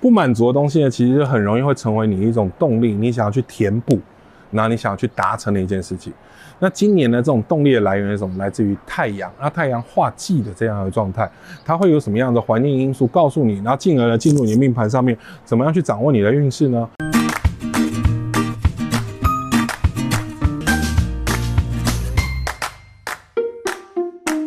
不满足的东西呢，其实很容易会成为你一种动力，你想要去填补，然后你想要去达成的一件事情。那今年呢，这种动力的来源是什么？来自于太阳，那太阳化忌的这样的状态，它会有什么样的环境因素告诉你，然后进而呢进入你的命盘上面，怎么样去掌握你的运势呢？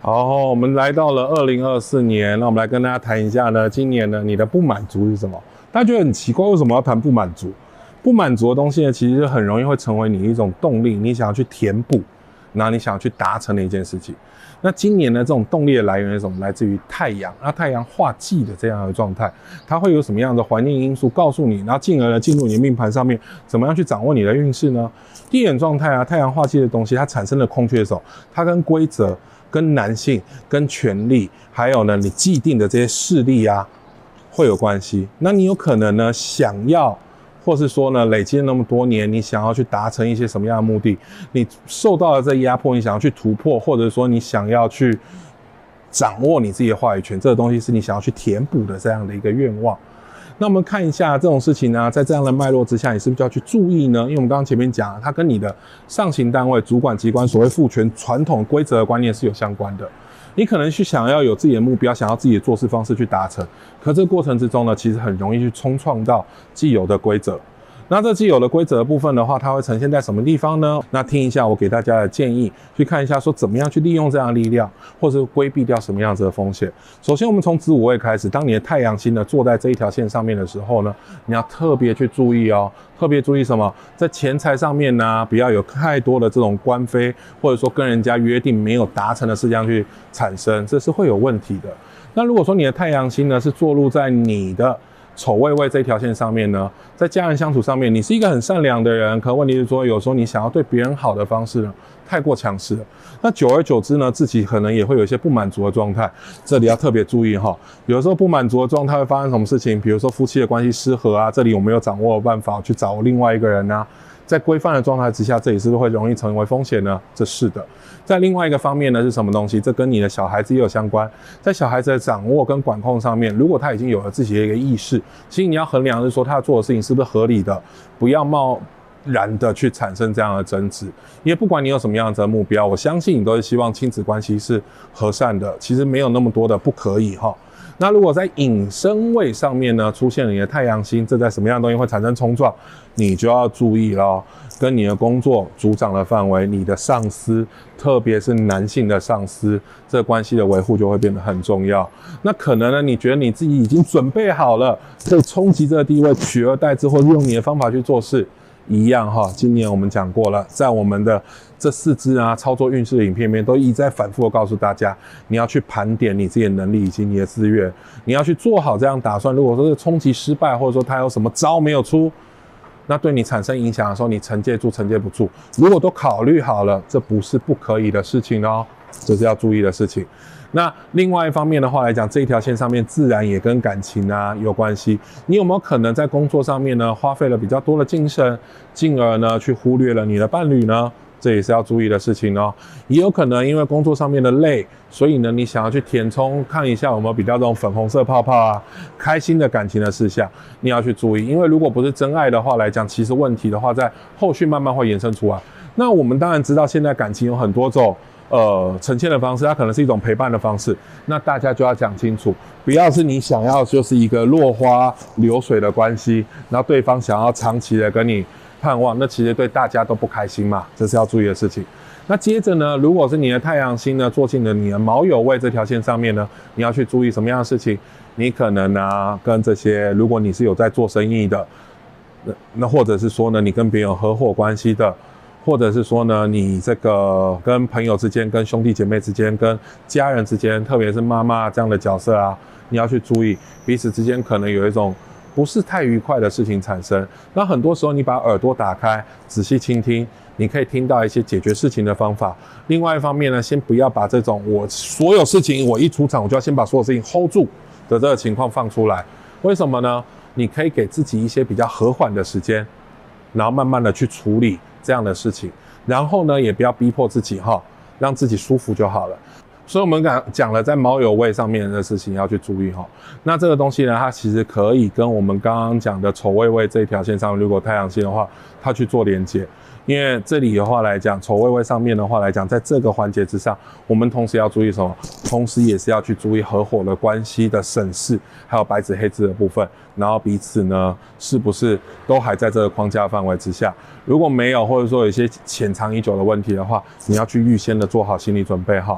好，我们来到了二零二四年，那我们来跟大家谈一下呢，今年呢，你的不满足是什么？大家觉得很奇怪，为什么要谈不满足？不满足的东西呢，其实很容易会成为你一种动力，你想要去填补，然后你想要去达成的一件事情。那今年呢，这种动力的来源是什么？来自于太阳，那太阳化忌的这样的状态，它会有什么样的环境因素告诉你，然后进而呢进入你的命盘上面，怎么样去掌握你的运势呢？第一点状态啊，太阳化忌的东西，它产生的空缺的时候，它跟规则。跟男性、跟权力，还有呢，你既定的这些势力啊，会有关系。那你有可能呢，想要，或是说呢，累积了那么多年，你想要去达成一些什么样的目的？你受到了这压迫，你想要去突破，或者说你想要去掌握你自己的话语权，这个东西是你想要去填补的这样的一个愿望。那我们看一下这种事情呢，在这样的脉络之下，你是不是就要去注意呢？因为我们刚刚前面讲，它跟你的上行单位、主管机关所谓赋权传统规则的观念是有相关的。你可能去想要有自己的目标，想要自己的做事方式去达成，可这过程之中呢，其实很容易去冲撞到既有的规则。那这既有的规则的部分的话，它会呈现在什么地方呢？那听一下我给大家的建议，去看一下说怎么样去利用这样的力量，或者是规避掉什么样子的风险。首先，我们从子午位开始，当你的太阳星呢坐在这一条线上面的时候呢，你要特别去注意哦，特别注意什么？在钱财上面呢，不要有太多的这种官非，或者说跟人家约定没有达成的事项去产生，这是会有问题的。那如果说你的太阳星呢是坐落在你的丑味位这条线上面呢，在家人相处上面，你是一个很善良的人，可问题是说，有时候你想要对别人好的方式呢，太过强势了。那久而久之呢，自己可能也会有一些不满足的状态。这里要特别注意哈，有时候不满足的状态会发生什么事情？比如说夫妻的关系失和啊，这里我没有掌握办法去找另外一个人啊。在规范的状态之下，这里是会容易成为风险呢？这是的。在另外一个方面呢，是什么东西？这跟你的小孩子也有相关。在小孩子的掌握跟管控上面，如果他已经有了自己的一个意识，其实你要衡量是说他做的事情是不是合理的，不要贸然的去产生这样的争执。因为不管你有什么样子的目标，我相信你都是希望亲子关系是和善的。其实没有那么多的不可以哈。那如果在隐身位上面呢，出现了你的太阳星，这在什么样的东西会产生冲撞，你就要注意了。跟你的工作组长的范围，你的上司，特别是男性的上司，这关系的维护就会变得很重要。那可能呢，你觉得你自己已经准备好了，可以冲击这个地位，取而代之，或用你的方法去做事。一样哈，今年我们讲过了，在我们的这四支啊操作运势影片里面，都一再反复的告诉大家，你要去盘点你自己的能力以及你的资源，你要去做好这样打算。如果说是冲击失败，或者说他有什么招没有出，那对你产生影响的时候，你承接住承接不住。如果都考虑好了，这不是不可以的事情哦，这是要注意的事情。那另外一方面的话来讲，这一条线上面自然也跟感情啊有关系。你有没有可能在工作上面呢，花费了比较多的精神，进而呢去忽略了你的伴侣呢？这也是要注意的事情哦。也有可能因为工作上面的累，所以呢你想要去填充看一下有没有比较这种粉红色泡泡啊，开心的感情的事项，你要去注意。因为如果不是真爱的话来讲，其实问题的话在后续慢慢会延伸出来。那我们当然知道现在感情有很多种。呃，呈现的方式，它可能是一种陪伴的方式。那大家就要讲清楚，不要是你想要就是一个落花流水的关系，然后对方想要长期的跟你盼望，那其实对大家都不开心嘛，这是要注意的事情。那接着呢，如果是你的太阳星呢坐进了你的卯酉位这条线上面呢，你要去注意什么样的事情？你可能呢、跟这些，如果你是有在做生意的，那那或者是说呢，你跟别人合伙关系的。或者是说呢，你这个跟朋友之间、跟兄弟姐妹之间、跟家人之间，特别是妈妈这样的角色啊，你要去注意彼此之间可能有一种不是太愉快的事情产生。那很多时候你把耳朵打开，仔细倾听，你可以听到一些解决事情的方法。另外一方面呢，先不要把这种我所有事情我一出场我就要先把所有事情 hold 住的这个情况放出来。为什么呢？你可以给自己一些比较和缓的时间，然后慢慢的去处理。这样的事情，然后呢，也不要逼迫自己哈，让自己舒服就好了。所以我们讲讲了在卯酉未上面的事情要去注意哈。那这个东西呢，它其实可以跟我们刚刚讲的丑未未这一条线上，如果太阳星的话，它去做连接。因为这里的话来讲，丑未未上面的话来讲，在这个环节之上，我们同时要注意什么？同时也是要去注意合伙的关系的审视，还有白纸黑字的部分，然后彼此呢是不是都还在这个框架范围之下？如果没有，或者说有一些潜藏已久的问题的话，你要去预先的做好心理准备哈。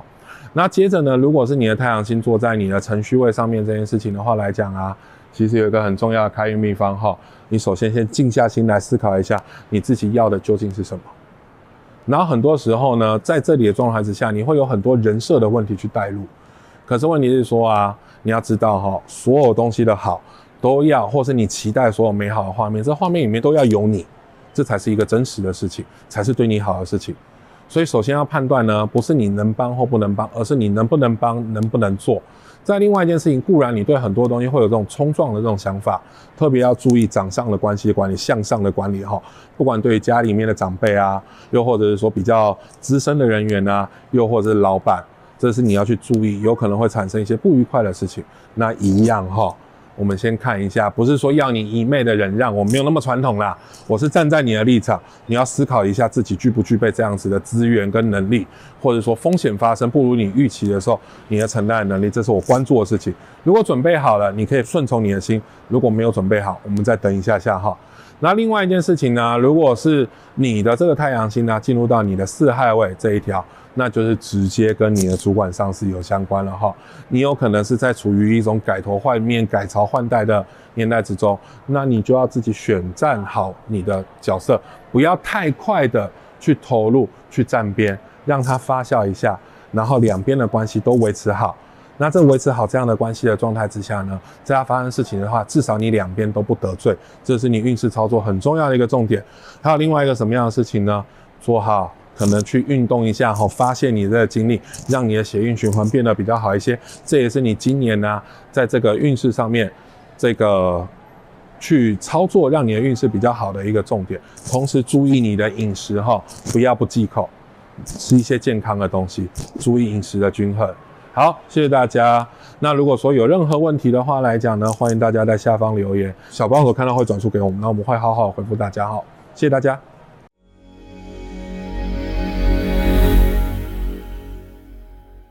那接着呢，如果是你的太阳星座在你的程序位上面这件事情的话来讲啊。其实有一个很重要的开运秘方哈，你首先先静下心来思考一下，你自己要的究竟是什么。然后很多时候呢，在这里的状态之下，你会有很多人设的问题去带入。可是问题是说啊，你要知道哈，所有东西的好都要，或是你期待所有美好的画面，这画面里面都要有你，这才是一个真实的事情，才是对你好的事情。所以首先要判断呢，不是你能帮或不能帮，而是你能不能帮，能不能做。在另外一件事情，固然你对很多东西会有这种冲撞的这种想法，特别要注意掌上的关系管理、向上的管理哈。不管对家里面的长辈啊，又或者是说比较资深的人员啊，又或者是老板，这是你要去注意，有可能会产生一些不愉快的事情。那一样哈。我们先看一下，不是说要你一昧的忍让，我没有那么传统啦。我是站在你的立场，你要思考一下自己具不具备这样子的资源跟能力，或者说风险发生不如你预期的时候，你的承担能力，这是我关注的事情。如果准备好了，你可以顺从你的心；如果没有准备好，我们再等一下下哈。那另外一件事情呢，如果是你的这个太阳星呢，进入到你的四害位这一条，那就是直接跟你的主管上司有相关了哈。你有可能是在处于一种改头换面、改朝换代的年代之中，那你就要自己选站好你的角色，不要太快的去投入、去站边，让它发酵一下，然后两边的关系都维持好。那这维持好这样的关系的状态之下呢，在它发生事情的话，至少你两边都不得罪，这是你运势操作很重要的一个重点。还有另外一个什么样的事情呢？做好可能去运动一下哈，发泄你的精力，让你的血液循环变得比较好一些。这也是你今年呢，在这个运势上面，这个去操作让你的运势比较好的一个重点。同时注意你的饮食哈，不要不忌口，吃一些健康的东西，注意饮食的均衡。好，谢谢大家。那如果说有任何问题的话来讲呢，欢迎大家在下方留言，小帮手看到会转述给我们，那我们会好好回复大家。好，谢谢大家。